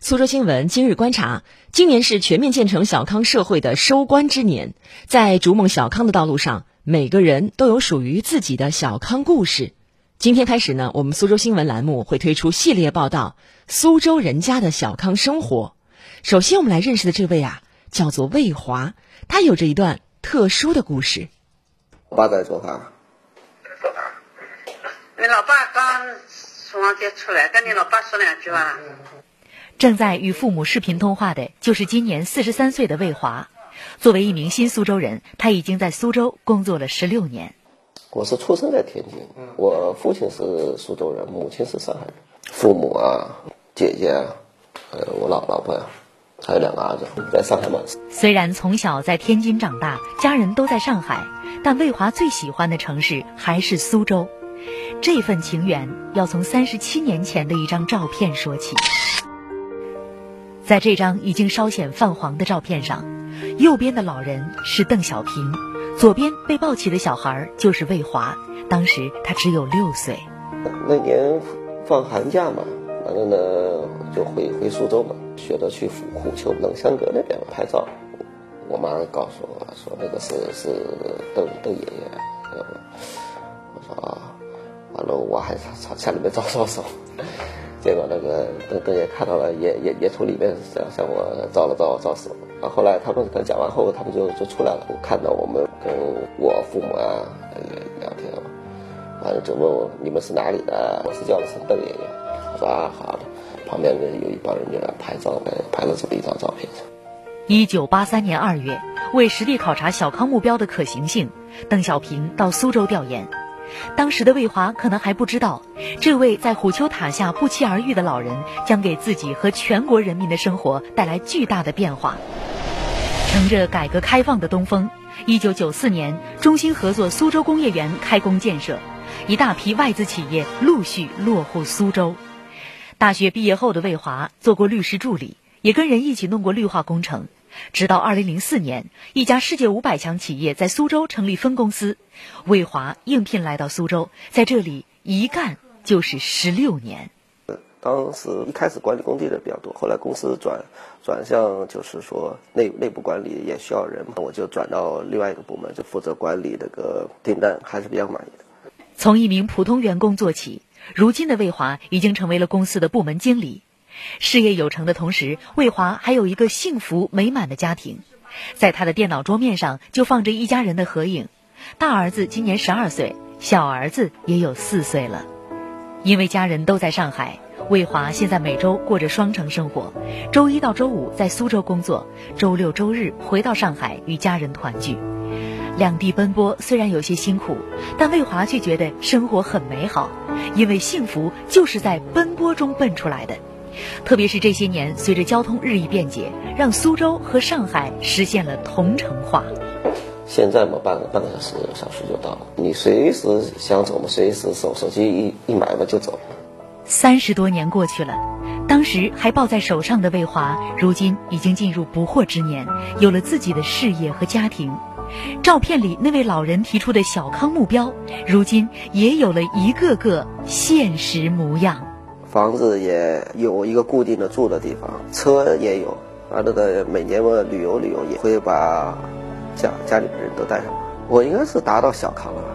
苏州新闻今日观察：今年是全面建成小康社会的收官之年，在逐梦小康的道路上，每个人都有属于自己的小康故事。今天开始呢，我们苏州新闻栏目会推出系列报道《苏州人家的小康生活》。首先，我们来认识的这位啊，叫做魏华，他有着一段特殊的故事。我爸在做饭。你老爸刚从房间出来，跟你老爸说两句吧。正在与父母视频通话的，就是今年四十三岁的魏华。作为一名新苏州人，他已经在苏州工作了十六年。我是出生在天津，我父亲是苏州人，母亲是上海人。父母啊，姐姐啊，呃，我老老婆呀，还有两个儿子在上海嘛。虽然从小在天津长大，家人都在上海，但魏华最喜欢的城市还是苏州。这份情缘要从三十七年前的一张照片说起。在这张已经稍显泛黄的照片上，右边的老人是邓小平，左边被抱起的小孩就是魏华。当时他只有六岁。那年放寒假嘛，完了呢就回回苏州嘛，学着去虎虎丘冷香阁那边拍照。我妈告诉我说那个是是邓邓爷爷。我说啊，完了我还朝向里面招招手。结果那个邓邓爷看到了，也也也从里面向向我招了招招手。啊，后来他们刚讲完后，他们就就出来了，看到我们跟我父母啊聊天，完了就问我你们是哪里的？我是叫的是邓爷爷。我说啊好的。旁边的有一帮人就来拍照，拍了这么一张照片。一九八三年二月，为实地考察小康目标的可行性，邓小平到苏州调研。当时的魏华可能还不知道，这位在虎丘塔下不期而遇的老人将给自己和全国人民的生活带来巨大的变化。乘着改革开放的东风，一九九四年，中新合作苏州工业园开工建设，一大批外资企业陆续落户苏州。大学毕业后的魏华做过律师助理，也跟人一起弄过绿化工程。直到二零零四年，一家世界五百强企业在苏州成立分公司，魏华应聘来到苏州，在这里一干就是十六年。当时一开始管理工地的比较多，后来公司转转向就是说内内部管理也需要人，我就转到另外一个部门，就负责管理这个订单，还是比较满意的。从一名普通员工做起，如今的魏华已经成为了公司的部门经理。事业有成的同时，魏华还有一个幸福美满的家庭。在他的电脑桌面上就放着一家人的合影，大儿子今年十二岁，小儿子也有四岁了。因为家人都在上海，魏华现在每周过着双城生活：周一到周五在苏州工作，周六周日回到上海与家人团聚。两地奔波虽然有些辛苦，但魏华却觉得生活很美好，因为幸福就是在奔波中奔出来的。特别是这些年，随着交通日益便捷，让苏州和上海实现了同城化。现在嘛，半个半个小时小时就到了，你随时想走嘛，随时手手机一一买嘛就走。三十多年过去了，当时还抱在手上的魏华，如今已经进入不惑之年，有了自己的事业和家庭。照片里那位老人提出的小康目标，如今也有了一个个现实模样。房子也有一个固定的住的地方，车也有，完了的每年我旅游旅游也会把家家里的人都带上。我应该是达到小康了吧。